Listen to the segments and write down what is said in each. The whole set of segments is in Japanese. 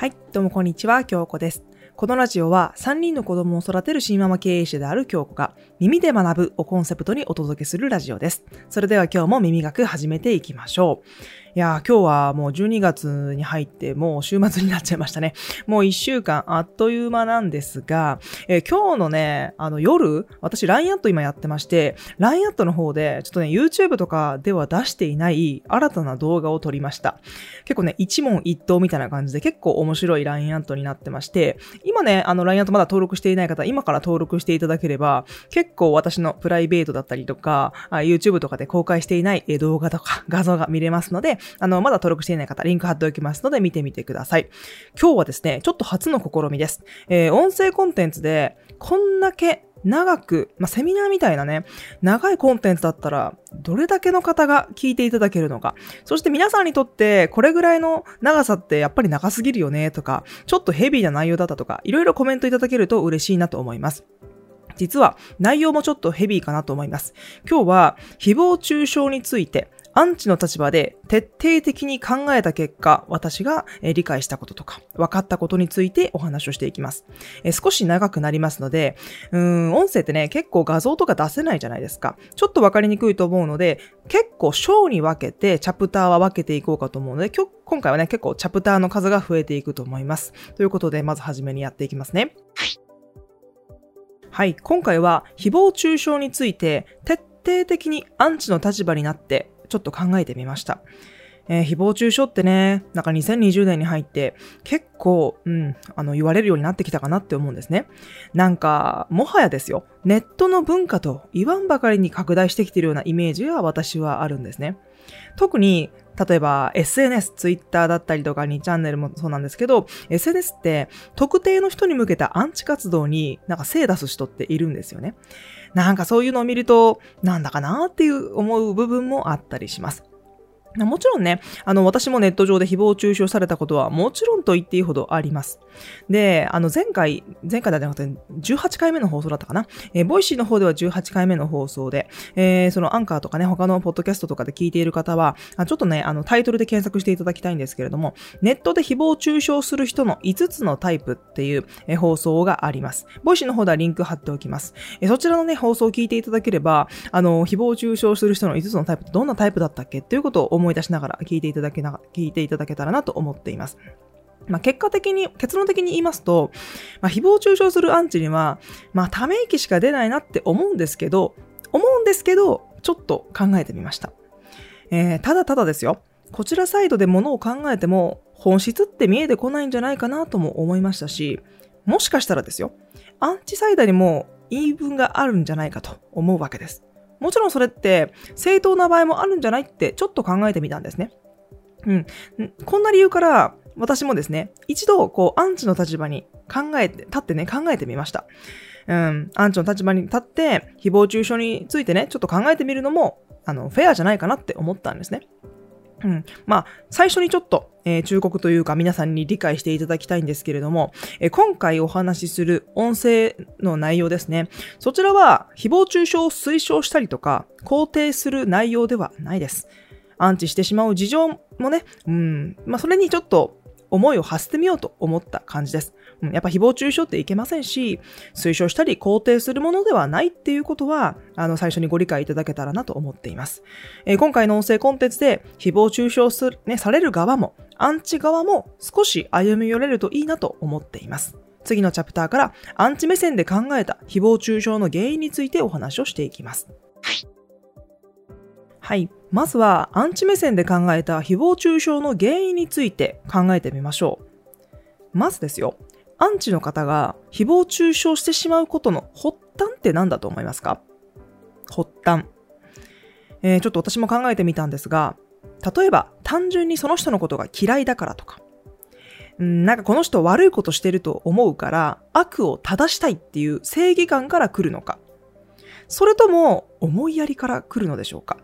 はい、どうもこんにちは、京子です。このラジオは3人の子供を育てる新ママ経営者である京子が耳で学ぶをコンセプトにお届けするラジオです。それでは今日も耳学始めていきましょう。いや、今日はもう12月に入ってもう週末になっちゃいましたね。もう1週間あっという間なんですが、えー今日のね、あの夜、私 LINE アット今やってまして、LINE アットの方でちょっとね、YouTube とかでは出していない新たな動画を撮りました。結構ね、一問一答みたいな感じで結構面白い LINE アットになってまして、今ね、あの LINE アットまだ登録していない方、今から登録していただければ、結構私のプライベートだったりとか、YouTube とかで公開していない動画とか画像が見れますので、あの、まだ登録していない方、リンク貼っておきますので見てみてください。今日はですね、ちょっと初の試みです。えー音声コンテンツで、こんだけ長く、まあ、セミナーみたいなね、長いコンテンツだったら、どれだけの方が聞いていただけるのか。そして皆さんにとって、これぐらいの長さってやっぱり長すぎるよね、とか、ちょっとヘビーな内容だったとか、いろいろコメントいただけると嬉しいなと思います。実は内容もちょっとヘビーかなと思います。今日は誹謗中傷についてアンチの立場で徹底的に考えた結果、私がえー理解したこととか分かったことについてお話をしていきます。えー少し長くなりますので、うーん、音声ってね、結構画像とか出せないじゃないですか。ちょっと分かりにくいと思うので、結構章に分けてチャプターは分けていこうかと思うので、今回はね、結構チャプターの数が増えていくと思います。ということで、まずはじめにやっていきますね。はい、今回は誹謗中傷について徹底的にアンチの立場になってちょっと考えてみました。えー誹謗中傷ってね、なんか2020年に入って結構、うん、あの言われるようになってきたかなって思うんですね。なんか、もはやですよ、ネットの文化と言わんばかりに拡大してきてるようなイメージが私はあるんですね。特に、例えば SNS、Twitter だったりとか2チャンネルもそうなんですけど、SNS って特定の人に向けたアンチ活動になんか精出す人っているんですよね。なんかそういうのを見ると、なんだかなっていう思う部分もあったりします。もちろんね、あの、私もネット上で誹謗中傷されたことはもちろんと言っていいほどあります。で、あの、前回、前回じゃなくて18回目の放送だったかな？えー Voicy の方では18回目の放送で、えーそのアンカーとかね、他のポッドキャストとかで聞いている方は、あちょっとね、あの、タイトルで検索していただきたいんですけれども、ネットで誹謗中傷する人の5つのタイプっていう、えー放送があります。 Voicy の方ではリンク貼っておきます。えーそちらのね、放送を聞いていただければ、あの、誹謗中傷する人の5つのタイプってどんなタイプだったっけ？っていうことを思い出しながら聞いていただけな、聞いていただけたらなと思っています。まあ、結果的に、結論的に言いますと、まあ、誹謗中傷するアンチには、まあ、ため息しか出ないなって思うんですけど、思うんですけど、ちょっと考えてみました。えーただただですよ。こちらサイドで物を考えても、本質って見えてこないんじゃないかなとも思いましたし、もしかしたらですよ、アンチサイドにも言い分があるんじゃないかと思うわけです。もちろんそれって正当な場合もあるんじゃないってちょっと考えてみたんですね。うん。こんな理由から私もですね、一度こうアンチの立場に考えて、立ってね、考えてみました。うん。アンチの立場に立って誹謗中傷についてね、ちょっと考えてみるのも、あの、フェアじゃないかなって思ったんですね。うん。まあ、最初にちょっと、えー忠告というか皆さんに理解していただきたいんですけれども、えー今回お話しする音声の内容ですね。そちらは誹謗中傷を推奨したりとか、肯定する内容ではないです。安置してしまう事情もね、うん、まあそれにちょっと思いを馳せてみようと思った感じです。うん、やっぱ誹謗中傷っていけませんし、推奨したり肯定するものではないっていうことは、あの、最初にご理解いただけたらなと思っています。えー今回の音声コンテンツで誹謗中傷する、ね、される側も、アンチ側も少し歩み寄れるといいなと思っています。次のチャプターからアンチ目線で考えた誹謗中傷の原因についてお話をしていきます。はい。まずは、アンチ目線で考えた誹謗中傷の原因について考えてみましょう。まずですよ、アンチの方が誹謗中傷してしまうことの発端って何だと思いますか？発端。えーちょっと私も考えてみたんですが、例えば単純にその人のことが嫌いだからとか、んなんかこの人悪いことしてると思うから悪を正したいっていう正義感から来るのか、それとも思いやりから来るのでしょうか？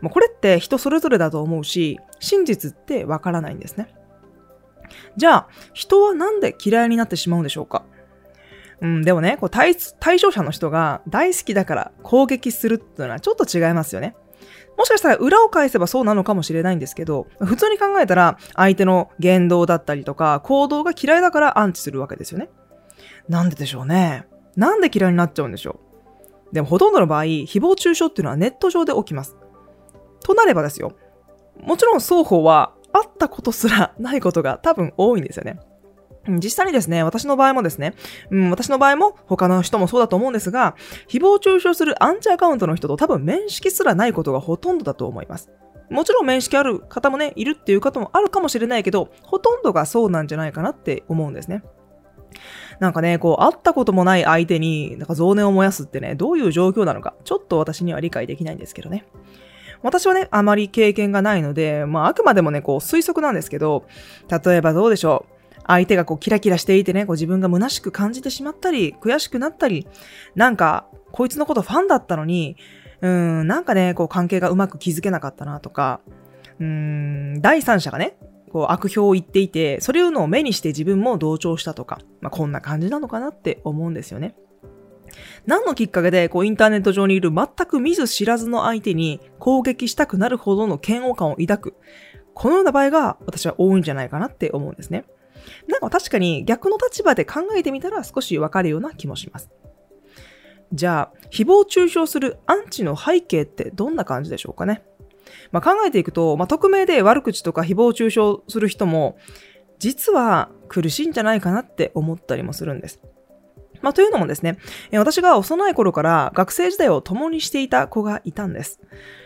もうこれって人それぞれだと思うし、真実ってわからないんですね。じゃあ、人はなんで嫌いになってしまうんでしょうか？うん、でもね、こう対対象者の人が大好きだから攻撃するっていうのはちょっと違いますよね。もしかしたら裏を返せばそうなのかもしれないんですけど、普通に考えたら相手の言動だったりとか行動が嫌いだからアンチするわけですよね。なんででしょうね？なんで嫌いになっちゃうんでしょう？でもほとんどの場合、誹謗中傷っていうのはネット上で起きます。となればですよ。もちろん双方は会ったことすらないことが多分多いんですよね。実際にですね、私の場合もですね、うん、私の場合も他の人もそうだと思うんですが、誹謗中傷するアンチアカウントの人と多分面識すらないことがほとんどだと思います。もちろん面識ある方もね、いるっていう方もあるかもしれないけど、ほとんどがそうなんじゃないかなって思うんですね。なんかね、こう、会ったこともない相手に、なんか増念を燃やすってね、どういう状況なのか、ちょっと私には理解できないんですけどね。私はね、あまり経験がないので、まあ、あくまでもね、こう、推測なんですけど、例えばどうでしょう。相手がこうキラキラしていてね、こう自分が虚しく感じてしまったり、悔しくなったり、なんか、こいつのことファンだったのに、うん、なんかね、こう関係がうまく築けなかったなとか、うん、第三者がね、こう悪評を言っていて、それをのを目にして自分も同調したとか、まあ、こんな感じなのかなって思うんですよね。何のきっかけで、こう、インターネット上にいる全く見ず知らずの相手に攻撃したくなるほどの嫌悪感を抱く。このような場合が私は多いんじゃないかなって思うんですね。なんか確かに逆の立場で考えてみたら少しわかるような気もします。じゃあ、誹謗中傷するアンチの背景ってどんな感じでしょうかね。まあ、考えていくと、まあ、匿名で悪口とか誹謗中傷する人も、実は苦しいんじゃないかなって思ったりもするんです。まあ、というのもですね、私が幼い頃から学生時代を共にしていた子がいたんです。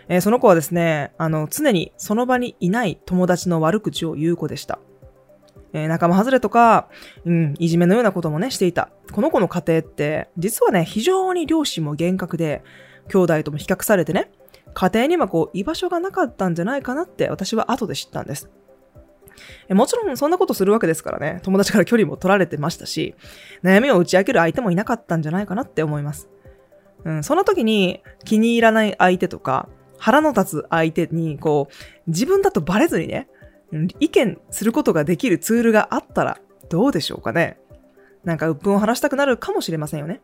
えその子はですね、あの、常にその場にいない友達の悪口を言う子でした。えー、仲間外れとか、うん、いじめのようなこともね、していた。この子の家庭って、実はね、非常に両親も厳格で、兄弟とも比較されてね、家庭にはこう、居場所がなかったんじゃないかなって私は後で知ったんです。もちろんそんなことするわけですからね、友達から距離も取られてましたし、悩みを打ち明ける相手もいなかったんじゃないかなって思います。うん、その時に気に入らない相手とか、腹の立つ相手に、こう、自分だとバレずにね、意見することができるツールがあったらどうでしょうかね。なんか鬱憤を晴らしたくなるかもしれませんよね。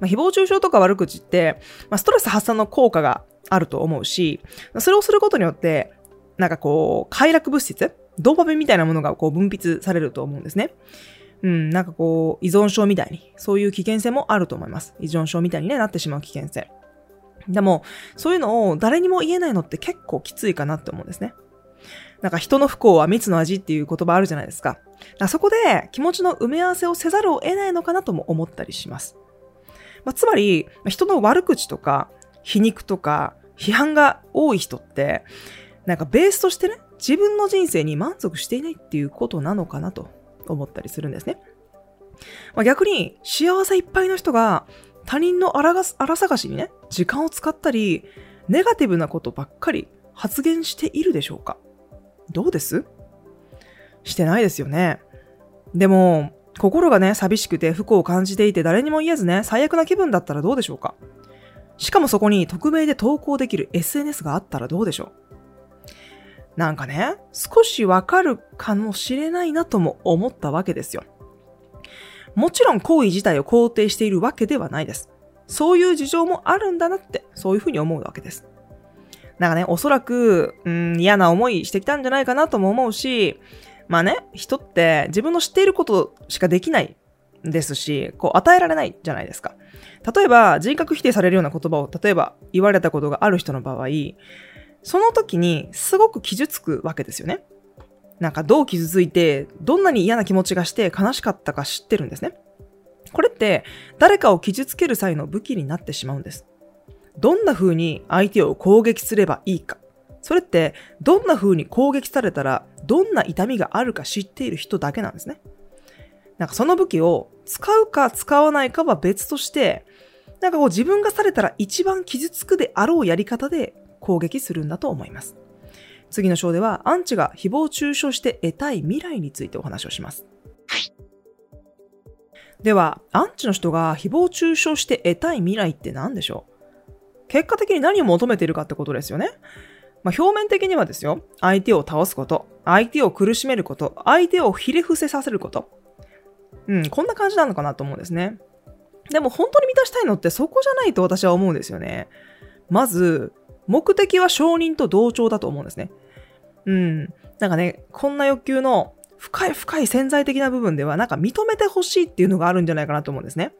まあ、誹謗中傷とか悪口って、まあ、ストレス発散の効果があると思うし、それをすることによって、なんかこう、快楽物質ドーパミンみたいなものがこう分泌されると思うんですね。うん、なんかこう、依存症みたいに、そういう危険性もあると思います。依存症みたいに、ね、なってしまう危険性。でも、そういうのを誰にも言えないのって結構きついかなって思うんですね。なんか人の不幸は蜜の味っていう言葉あるじゃないですか。かそこで気持ちの埋め合わせをせざるを得ないのかなとも思ったりします。まあ、つまり、人の悪口とか皮肉とか批判が多い人って、なんかベースとしてね、自分の人生に満足していないっていうことなのかなと思ったりするんですね。まあ、逆に幸せいっぱいの人が他人の荒探しにね、時間を使ったり、ネガティブなことばっかり発言しているでしょうかどうです？してないですよね。でも、心がね、寂しくて不幸を感じていて誰にも言えずね、最悪な気分だったらどうでしょうかしかもそこに匿名で投稿できる SNS があったらどうでしょうなんかね、少しわかるかもしれないなとも思ったわけですよ。もちろん行為自体を肯定しているわけではないです。そういう事情もあるんだなって、そういうふうに思うわけです。なんかね、おそらく、うん、嫌な思いしてきたんじゃないかなとも思うし、まあね、人って自分の知っていることしかできないですし、こう与えられないじゃないですか。例えば、人格否定されるような言葉を、例えば言われたことがある人の場合、その時にすごく傷つくわけですよね。なんかどう傷ついて、どんなに嫌な気持ちがして悲しかったか知ってるんですね。これって誰かを傷つける際の武器になってしまうんです。どんな風に相手を攻撃すればいいか。それって、どんな風に攻撃されたら、どんな痛みがあるか知っている人だけなんですね。なんかその武器を使うか使わないかは別として、なんかこう自分がされたら一番傷つくであろうやり方で攻撃するんだと思います。次の章では、アンチが誹謗中傷して得たい未来についてお話をします。では、アンチの人が誹謗中傷して得たい未来って何でしょう？結果的に何を求めているかってことですよね。まあ、表面的にはですよ、相手を倒すこと、相手を苦しめること、相手をひれ伏せさせること。うん、こんな感じなのかなと思うんですね。でも本当に満たしたいのってそこじゃないと私は思うんですよね。まず、目的は承認と同調だと思うんですね。うん。なんかね、こんな欲求の深い深い潜在的な部分では、なんか認めてほしいっていうのがあるんじゃないかなと思うんですね。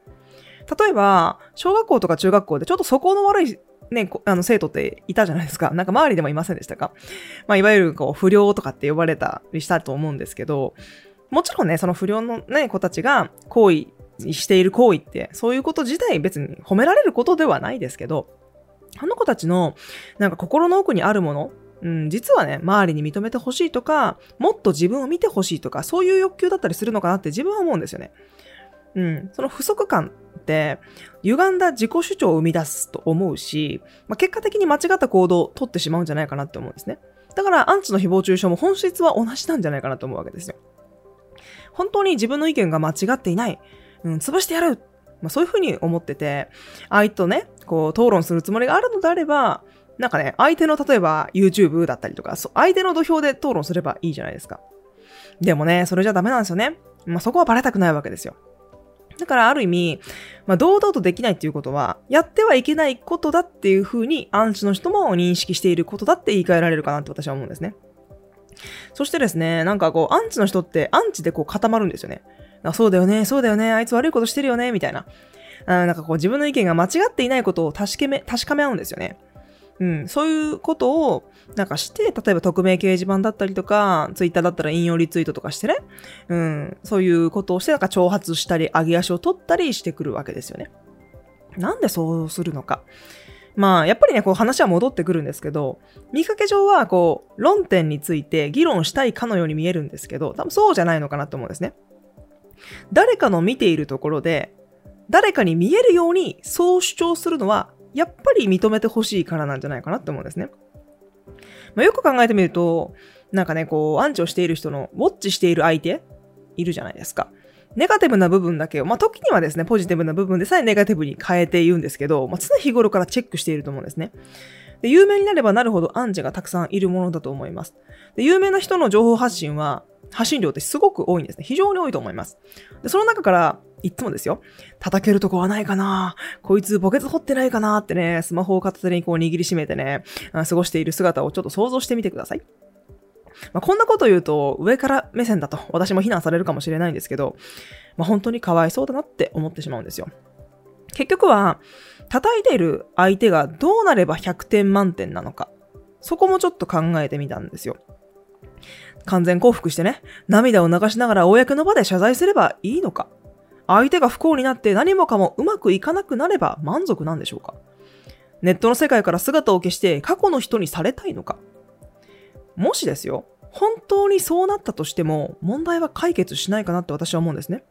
例えば、小学校とか中学校でちょっと素行の悪いね、あの生徒っていたじゃないですか。なんか周りでもいませんでしたかまあ、いわゆるこう不良とかって呼ばれたりしたと思うんですけど、もちろんね、その不良のね、子たちが行為している行為って、そういうこと自体別に褒められることではないですけど、あの子たちのなんか心の奥にあるもの、うん、実はね、周りに認めてほしいとか、もっと自分を見てほしいとか、そういう欲求だったりするのかなって自分は思うんですよね。うん、その不足感って、歪んだ自己主張を生み出すと思うし、まあ、結果的に間違った行動を取ってしまうんじゃないかなって思うんですね。だから、アンチの誹謗中傷も本質は同じなんじゃないかなと思うわけですよ。本当に自分の意見が間違っていない。うん、潰してやる。まあ、そういうふうに思ってて、相手とね、こう、討論するつもりがあるのであれば、なんかね、相手の例えば YouTube だったりとか、相手の土俵で討論すればいいじゃないですか。でもね、それじゃダメなんですよね。まあ、そこはバレたくないわけですよ。だからある意味、まあ、堂々とできないっていうことは、やってはいけないことだっていうふうに、アンチの人も認識していることだって言い換えられるかなって私は思うんですね。そしてですね、なんかこう、アンチの人ってアンチでこう固まるんですよね。あそうだよね、そうだよね、あいつ悪いことしてるよね、みたいな。あなんかこう自分の意見が間違っていないことを確かめ、確かめ合うんですよね。うん、そういうことを、なんかして、例えば匿名掲示板だったりとか、ツイッターだったら引用リツイートとかしてね、うん、そういうことをして、なんか挑発したり、上げ足を取ったりしてくるわけですよね。なんでそうするのか。まあ、やっぱりね、こう話は戻ってくるんですけど、見かけ上は、こう、論点について議論したいかのように見えるんですけど、多分そうじゃないのかなと思うんですね。誰かの見ているところで、誰かに見えるようにそう主張するのはやっぱり認めてほしいからなんじゃないかなって思うんですね。まあ、よく考えてみると、なんかね、こう、アンチをしている人のウォッチしている相手いるじゃないですか。ネガティブな部分だけを、まあ、時にはですね、ポジティブな部分でさえネガティブに変えて言うんですけど、まあ、常日頃からチェックしていると思うんですね。で、有名になればなるほどアンチがたくさんいるものだと思います。で、有名な人の情報発信は、発信量ってすごく多いんですね。非常に多いと思います。で、その中から、いつもですよ。叩けるとこはないかなこいつ墓穴掘ってないかなってね、スマホを片手にこう握りしめてね、過ごしている姿をちょっと想像してみてください。まあ、こんなこと言うと上から目線だと私も非難されるかもしれないんですけど、まあ、本当にかわいそうだなって思ってしまうんですよ。結局は、叩いている相手がどうなれば100点満点なのか。そこもちょっと考えてみたんですよ。完全降伏してね、涙を流しながら公の場で謝罪すればいいのか相手が不幸になって何もかもうまくいかなくなれば満足なんでしょうかネットの世界から姿を消して過去の人にされたいのかもしですよ、本当にそうなったとしても問題は解決しないかなって私は思うんですね。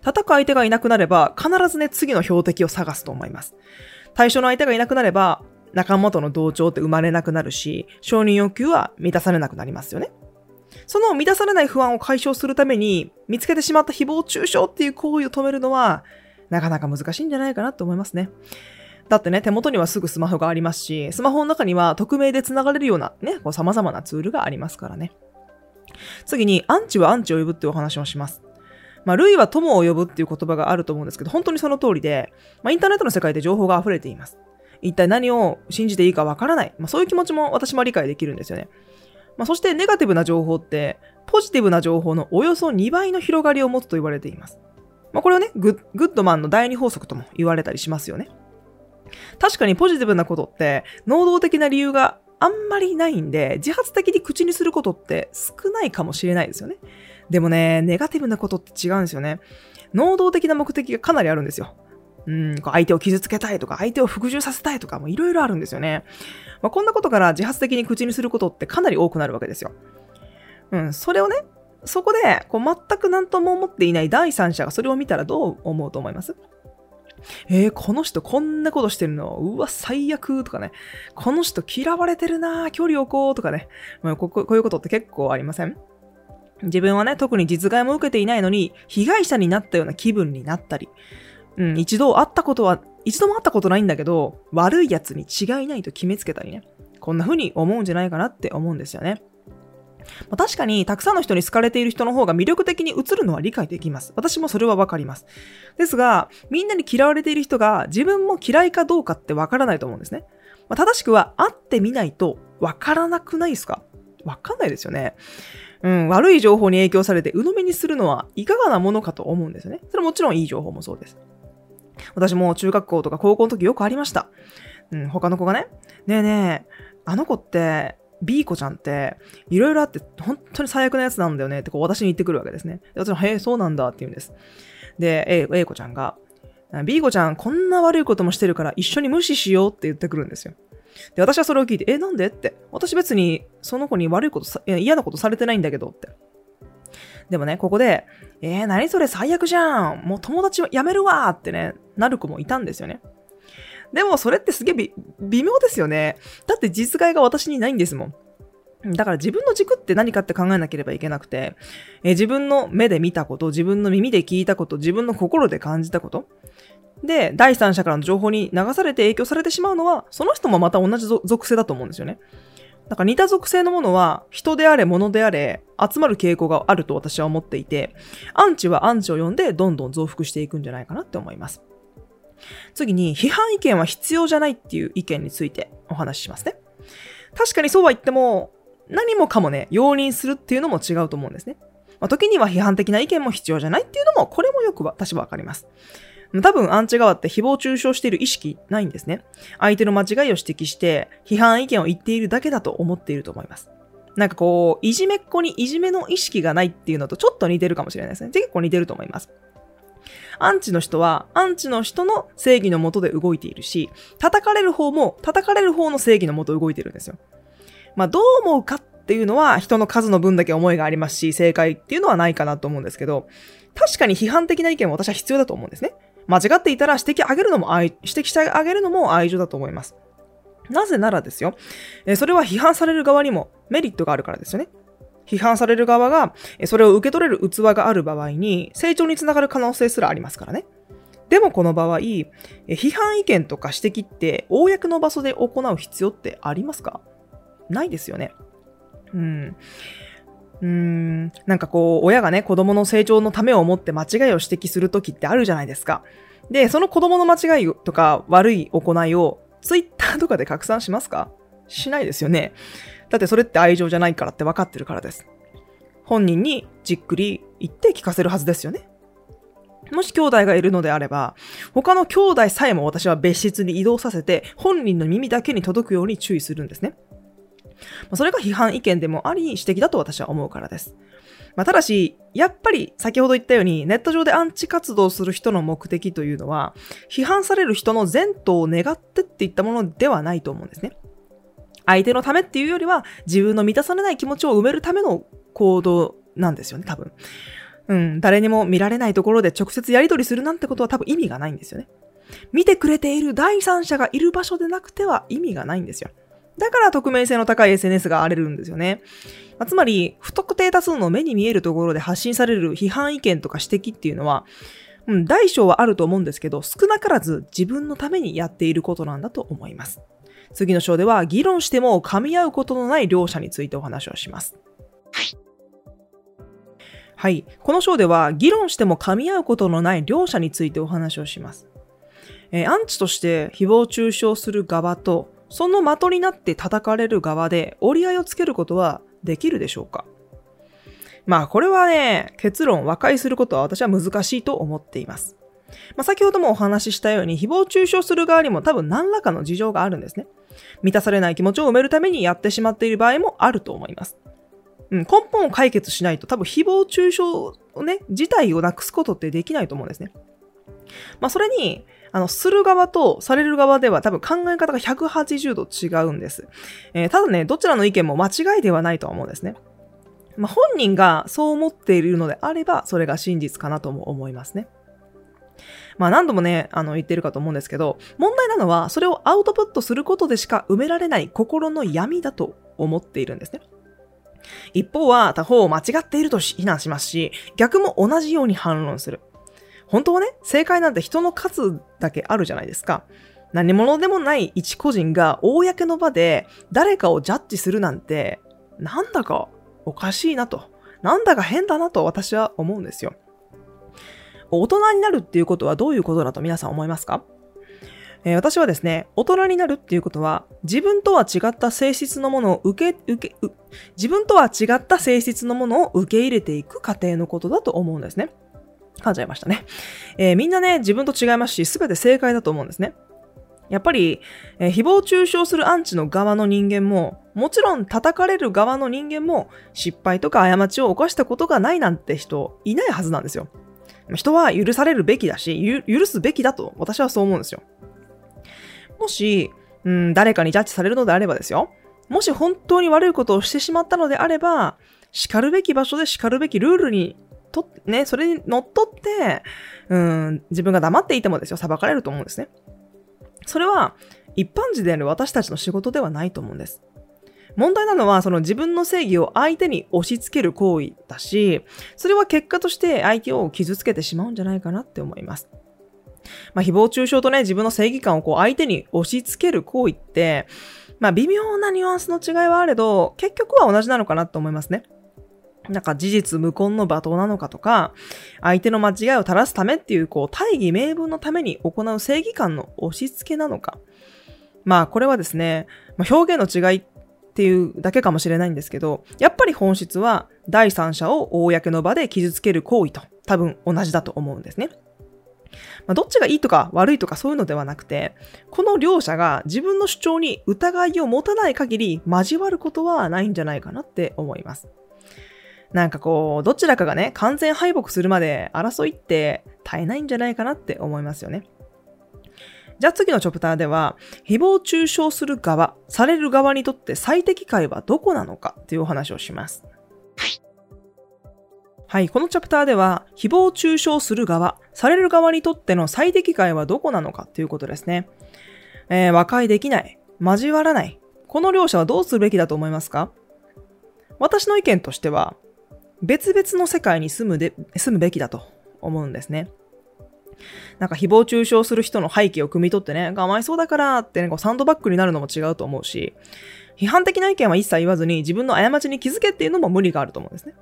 叩く相手がいなくなれば必ずね、次の標的を探すと思います。対象の相手がいなくなれば仲間との同調って生まれなくなるし、承認欲求は満たされなくなりますよね。その満たされない不安を解消するために、見つけてしまった誹謗中傷っていう行為を止めるのは、なかなか難しいんじゃないかなと思いますね。だってね、手元にはすぐスマホがありますし、スマホの中には匿名で繋がれるようなね、こう様々なツールがありますからね。次に、アンチはアンチを呼ぶっていうお話をします。まあ、類は友を呼ぶっていう言葉があると思うんですけど、本当にその通りで、まあ、インターネットの世界で情報が溢れています。一体何を信じていいかわからない。まあ、そういう気持ちも私も理解できるんですよね。まあ、そしてネガティブな情報って、ポジティブな情報のおよそ2倍の広がりを持つと言われています。まあ、これをねグ、グッドマンの第二法則とも言われたりしますよね。確かにポジティブなことって、能動的な理由があんまりないんで、自発的に口にすることって少ないかもしれないですよね。でもね、ネガティブなことって違うんですよね。能動的な目的がかなりあるんですよ。うん、こう相手を傷つけたいとか、相手を服従させたいとか、もいろいろあるんですよね。まあ、こんなことから自発的に口にすることってかなり多くなるわけですよ。うん、それをね、そこで、こう、全く何とも思っていない第三者がそれを見たらどう思うと思います？えー、この人こんなことしてるの？うわ、最悪とかね。この人嫌われてるな距離置こうとかね。まあ、ここういうことって結構ありません？自分はね、特に実害も受けていないのに、被害者になったような気分になったり、うん、一度会ったことは、一度も会ったことないんだけど、悪い奴に違いないと決めつけたりね。こんな風に思うんじゃないかなって思うんですよね。まあ、確かに、たくさんの人に好かれている人の方が魅力的に映るのは理解できます。私もそれはわかります。ですが、みんなに嫌われている人が自分も嫌いかどうかってわからないと思うんですね。まあ、正しくは会ってみないとわからなくないですか？わかんないですよね。うん、悪い情報に影響されて鵜呑みにするのはいかがなものかと思うんですよね。それもちろんいい情報もそうです。私も中学校とか高校の時よくありました。うん、他の子がね、ねえねえ、あの子って、B 子ちゃんって、いろいろあって、本当に最悪なやつなんだよねってこう私に言ってくるわけですね。で私も、へえ、そうなんだって言うんです。で、A, A 子ちゃんが、B 子ちゃん、こんな悪いこともしてるから一緒に無視しようって言ってくるんですよ。で、私はそれを聞いて、え、なんで？って。私別にその子に悪いことさ、嫌なことされてないんだけどって。でもね、ここで、えー、何それ最悪じゃんもう友達辞めるわってね、なる子もいたんですよね。でもそれってすげえ微妙ですよね。だって実害が私にないんですもん。だから自分の軸って何かって考えなければいけなくて、え自分の目で見たこと、自分の耳で聞いたこと、自分の心で感じたこと。で、第三者からの情報に流されて影響されてしまうのは、その人もまた同じ属性だと思うんですよね。だか似た属性のものは、人であれ、物であれ、集まる傾向があると私は思っていて、アンチはアンチを呼んで、どんどん増幅していくんじゃないかなって思います。次に、批判意見は必要じゃないっていう意見についてお話ししますね。確かにそうは言っても、何もかもね、容認するっていうのも違うと思うんですね。まあ、時には批判的な意見も必要じゃないっていうのも、これもよく私はわかります。多分アンチ側って誹謗中傷している意識ないんですね。相手の間違いを指摘して、批判意見を言っているだけだと思っていると思います。なんかこう、いじめっ子にいじめの意識がないっていうのとちょっと似てるかもしれないですね。結構似てると思います。アンチの人は、アンチの人の正義のもとで動いているし、叩かれる方も、叩かれる方の正義のもと動いてるんですよ。まあ、どう思うかっていうのは、人の数の分だけ思いがありますし、正解っていうのはないかなと思うんですけど、確かに批判的な意見は私は必要だと思うんですね。間違っていたら指摘あげるのも愛、指摘してあげるのも愛情だと思います。なぜならですよ。それは批判される側にもメリットがあるからですよね。批判される側が、それを受け取れる器がある場合に、成長につながる可能性すらありますからね。でもこの場合、批判意見とか指摘って、公の場所で行う必要ってありますか？ないですよね。うん。うーん、なんかこう、親がね、子供の成長のためを思って間違いを指摘するときってあるじゃないですか。で、その子供の間違いとか悪い行いをツイッターとかで拡散しますか？しないですよね。だってそれって愛情じゃないからって分かってるからです。本人にじっくり言って聞かせるはずですよね。もし兄弟がいるのであれば、他の兄弟さえも私は別室に移動させて、本人の耳だけに届くように注意するんですね。それが批判意見でもあり、指摘だと私は思うからです。まあ、ただし、やっぱり先ほど言ったように、ネット上でアンチ活動する人の目的というのは、批判される人の前途を願ってっていったものではないと思うんですね。相手のためっていうよりは、自分の満たされない気持ちを埋めるための行動なんですよね、多分。うん、誰にも見られないところで直接やり取りするなんてことは多分意味がないんですよね。見てくれている第三者がいる場所でなくては意味がないんですよ。だから匿名性の高い SNS が荒れるんですよね。まあ、つまり、不特定多数の目に見えるところで発信される批判意見とか指摘っていうのは、うん、大小はあると思うんですけど、少なからず自分のためにやっていることなんだと思います。次の章では、議論しても噛み合うことのない両者についてお話をします。はい。はいこの章では、議論しても噛み合うことのない両者についてお話をします。えー、アンチとして誹謗中傷する側と、その的になって叩かれる側で折り合いをつけることはできるでしょうか？まあこれはね、結論和解することは私は難しいと思っています。まあ、先ほどもお話ししたように誹謗中傷する側にも多分何らかの事情があるんですね。満たされない気持ちを埋めるためにやってしまっている場合もあると思います。うん、根本を解決しないと多分誹謗中傷をね、自体をなくすことってできないと思うんですね。まあそれに、あの、する側とされる側では多分考え方が180度違うんです。えー、ただね、どちらの意見も間違いではないとは思うんですね。まあ、本人がそう思っているのであれば、それが真実かなとも思いますね。まあ何度もね、あの言ってるかと思うんですけど、問題なのはそれをアウトプットすることでしか埋められない心の闇だと思っているんですね。一方は他方を間違っていると非難しますし、逆も同じように反論する。本当はね、正解なんて人の数だけあるじゃないですか。何者でもない一個人が公の場で誰かをジャッジするなんて、なんだかおかしいなと。なんだか変だなと私は思うんですよ。大人になるっていうことはどういうことだと皆さん思いますか？え、私はですね、大人になるっていうことは、自分とは違った性質のものを受け、受け、自分とは違った性質のものを受け入れていく過程のことだと思うんですね。噛んじゃいましたね。えー、みんなね、自分と違いますし、すべて正解だと思うんですね。やっぱり、えー、誹謗中傷するアンチの側の人間も、もちろん叩かれる側の人間も、失敗とか過ちを犯したことがないなんて人、いないはずなんですよ。人は許されるべきだし、許すべきだと私はそう思うんですよ。もし、うん、誰かにジャッジされるのであればですよ。もし本当に悪いことをしてしまったのであれば、叱るべき場所で叱るべきルールにと、ね、それに乗っ取って、うん、自分が黙っていてもですよ、裁かれると思うんですね。それは、一般人である私たちの仕事ではないと思うんです。問題なのは、その自分の正義を相手に押し付ける行為だし、それは結果として相手を傷つけてしまうんじゃないかなって思います。まあ、誹謗中傷とね、自分の正義感をこう相手に押し付ける行為って、まあ、微妙なニュアンスの違いはあれど、結局は同じなのかなと思いますね。なんか事実無根の罵倒なのかとか、相手の間違いを正すためっていう、こう、大義名分のために行う正義感の押し付けなのか。まあ、これはですね、ま、表現の違いっていうだけかもしれないんですけど、やっぱり本質は第三者を公の場で傷つける行為と多分同じだと思うんですね。まあ、どっちがいいとか悪いとかそういうのではなくて、この両者が自分の主張に疑いを持たない限り交わることはないんじゃないかなって思います。なんかこう、どちらかがね、完全敗北するまで争いって絶えないんじゃないかなって思いますよね。じゃあ次のチョプターでは、誹謗中傷する側、される側にとって最適解はどこなのかっていうお話をします。はい、このチャプターでは、誹謗中傷する側、される側にとっての最適解はどこなのかということですね。えー、和解できない、交わらない、この両者はどうするべきだと思いますか？私の意見としては、別々の世界に住むで、住むべきだと思うんですね。なんか誹謗中傷する人の背景を汲み取ってね、かわいそうだからってね、こうサンドバッグになるのも違うと思うし、批判的な意見は一切言わずに自分の過ちに気づけっていうのも無理があると思うんですね。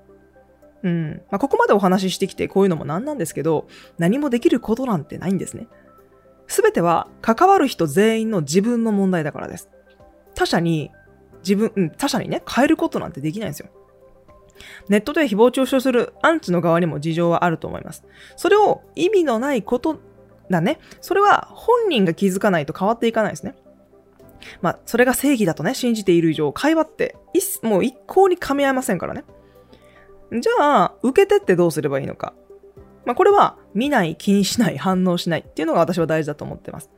うん。まあ、ここまでお話ししてきてこういうのもなんなんですけど、何もできることなんてないんですね。すべては関わる人全員の自分の問題だからです。他者に、自分、うん、他者にね、変えることなんてできないんですよ。ネットで誹謗中傷するアンチの側にも事情はあると思います。それを意味のないことだね。それは本人が気づかないと変わっていかないですね。まあ、それが正義だとね、信じている以上、会話ってもう一向に噛み合いませんからね。じゃあ、受けてってどうすればいいのか。まあ、これは、見ない、気にしない、反応しないっていうのが私は大事だと思ってます。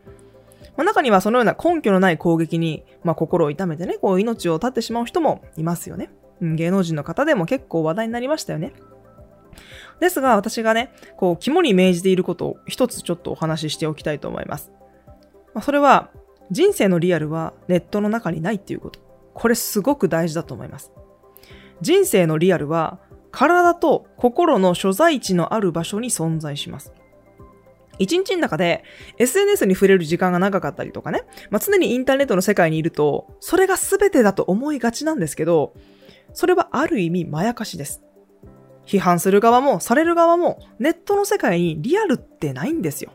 まあ、中にはそのような根拠のない攻撃に、まあ、心を痛めてね、こう命を絶ってしまう人もいますよね。芸能人の方でも結構話題になりましたよね。ですが、私がね、こう、肝に銘じていることを一つちょっとお話ししておきたいと思います。ま、それは、人生のリアルはネットの中にないっていうこと。これすごく大事だと思います。人生のリアルは体と心の所在地のある場所に存在します。一日の中で SNS に触れる時間が長かったりとかね、まあ、常にインターネットの世界にいると、それが全てだと思いがちなんですけど、それはある意味まやかしです。批判する側もされる側もネットの世界にリアルってないんですよ。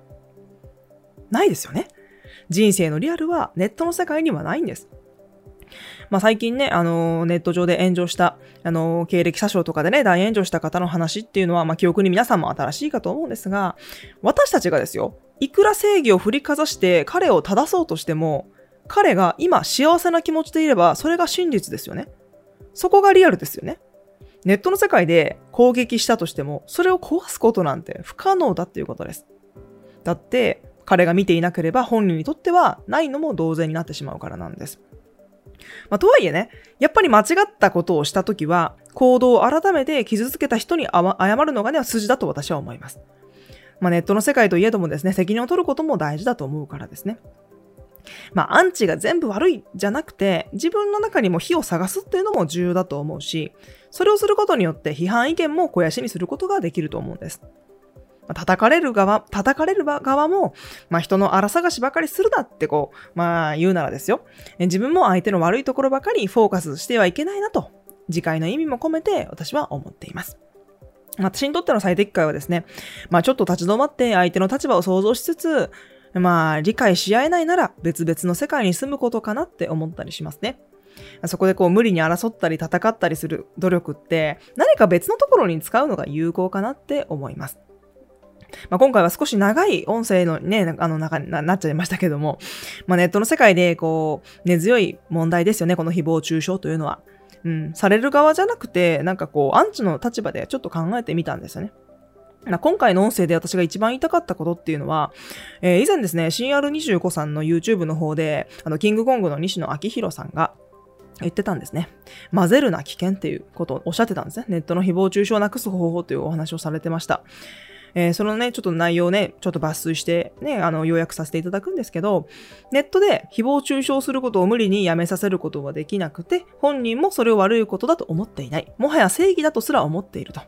ないですよね。人生のリアルはネットの世界にはないんです。まあ、最近ね、あのー、ネット上で炎上した、あのー、経歴詐称とかでね、大炎上した方の話っていうのは、まあ、記憶に皆さんも新しいかと思うんですが、私たちがですよ、いくら正義を振りかざして彼を正そうとしても、彼が今幸せな気持ちでいれば、それが真実ですよね。そこがリアルですよね。ネットの世界で攻撃したとしても、それを壊すことなんて不可能だっていうことです。だって、彼が見ていなければ本人にとってはないのも同然になってしまうからなんです。まあ、とはいえね、やっぱり間違ったことをしたときは、行動を改めて傷つけた人に謝るのがね、筋だと私は思います。まあ、ネットの世界といえどもですね、責任を取ることも大事だと思うからですね。まあ、アンチが全部悪いじゃなくて、自分の中にも火を探すっていうのも重要だと思うし、それをすることによって批判意見も肥やしにすることができると思うんです。まあ、叩かれる側、叩かれる側も、まあ、人の荒探しばかりするなってこう、まあ、言うならですよ。自分も相手の悪いところばかりフォーカスしてはいけないなと、次回の意味も込めて私は思っています。私にとっての最適解はですね、まあちょっと立ち止まって相手の立場を想像しつつ、まあ、理解し合えないなら別々の世界に住むことかなって思ったりしますね。そこでこう無理に争ったり戦ったりする努力って何か別のところに使うのが有効かなって思います。まあ、今回は少し長い音声のね、あの中になっちゃいましたけども、まあ、ネットの世界でこう根強い問題ですよね、この誹謗中傷というのは。うん、される側じゃなくて、なんかこう、アンチの立場でちょっと考えてみたんですよね。今回の音声で私が一番言いたかったことっていうのは、えー、以前ですね、CR25 さんの YouTube の方で、あの、キングコングの西野昭弘さんが、言ってたんですね。混ぜるな危険っていうことをおっしゃってたんですね。ネットの誹謗中傷をなくす方法というお話をされてました。えー、そのね、ちょっと内容をね、ちょっと抜粋してね、あの、要約させていただくんですけど、ネットで誹謗中傷することを無理にやめさせることはできなくて、本人もそれを悪いことだと思っていない。もはや正義だとすら思っていると。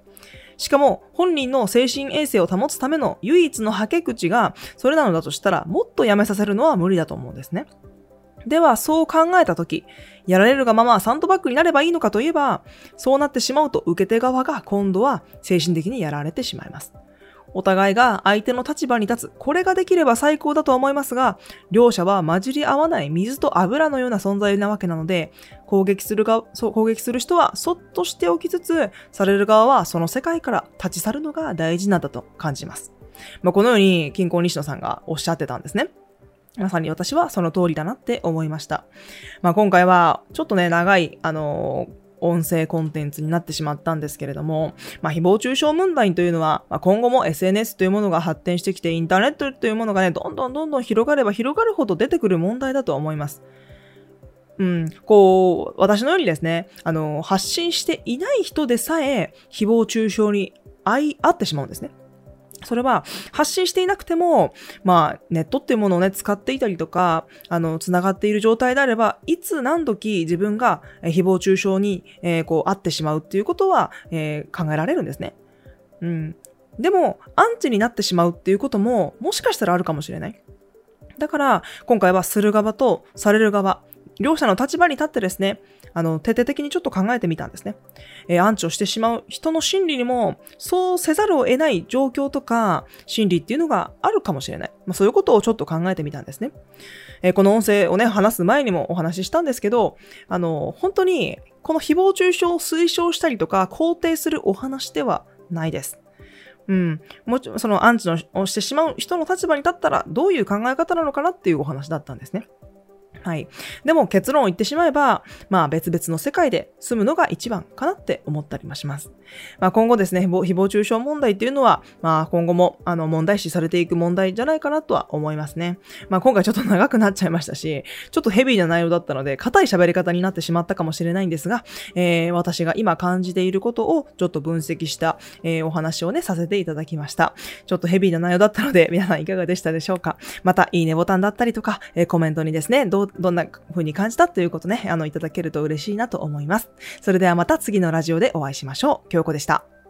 しかも、本人の精神衛生を保つための唯一のはけ口が、それなのだとしたら、もっとやめさせるのは無理だと思うんですね。では、そう考えたとき、やられるがままサンドバッグになればいいのかといえば、そうなってしまうと受け手側が今度は精神的にやられてしまいます。お互いが相手の立場に立つ、これができれば最高だと思いますが、両者は混じり合わない水と油のような存在なわけなので、攻撃するが、そう攻撃する人はそっとしておきつつ、される側はその世界から立ち去るのが大事なんだと感じます。まあ、このように、金婚西野さんがおっしゃってたんですね。まさに私はその通りだなって思いました。まあ、今回はちょっとね、長い、あのー音声コンテンツになってしまったんですけれども、まあ、誹謗中傷問題というのは、まあ、今後も SNS というものが発展してきて、インターネットというものがね、どんどんどんどん広がれば広がるほど出てくる問題だと思います。うん、こう、私のようにですね、あの、発信していない人でさえ、誹謗中傷に相合ってしまうんですね。それは発信していなくても、まあ、ネットっていうものをね、使っていたりとか、あの、繋がっている状態であれば、いつ何時自分が誹謗中傷に、えー、こう、会ってしまうっていうことは、えー、考えられるんですね。うん。でも、アンチになってしまうっていうことも、もしかしたらあるかもしれない。だから、今回はする側とされる側、両者の立場に立ってですね、あの、徹底的にちょっと考えてみたんですね。えー、アンチをしてしまう人の心理にも、そうせざるを得ない状況とか、心理っていうのがあるかもしれない。まあ、そういうことをちょっと考えてみたんですね。えー、この音声をね、話す前にもお話ししたんですけど、あの、本当に、この誹謗中傷を推奨したりとか、肯定するお話ではないです。うん。もちろん、そのアンチをしてしまう人の立場に立ったら、どういう考え方なのかなっていうお話だったんですね。はい。でも結論を言ってしまえば、まあ別々の世界で住むのが一番かなって思ったりもします。まあ今後ですね、誹謗中傷問題っていうのは、まあ今後もあの問題視されていく問題じゃないかなとは思いますね。まあ今回ちょっと長くなっちゃいましたし、ちょっとヘビーな内容だったので、硬い喋り方になってしまったかもしれないんですが、えー、私が今感じていることをちょっと分析した、えー、お話をね、させていただきました。ちょっとヘビーな内容だったので、皆さんいかがでしたでしょうか？また、いいねボタンだったりとか、えー、コメントにですね、どうどんな風に感じたということね、あの、いただけると嬉しいなと思います。それではまた次のラジオでお会いしましょう。京子でした。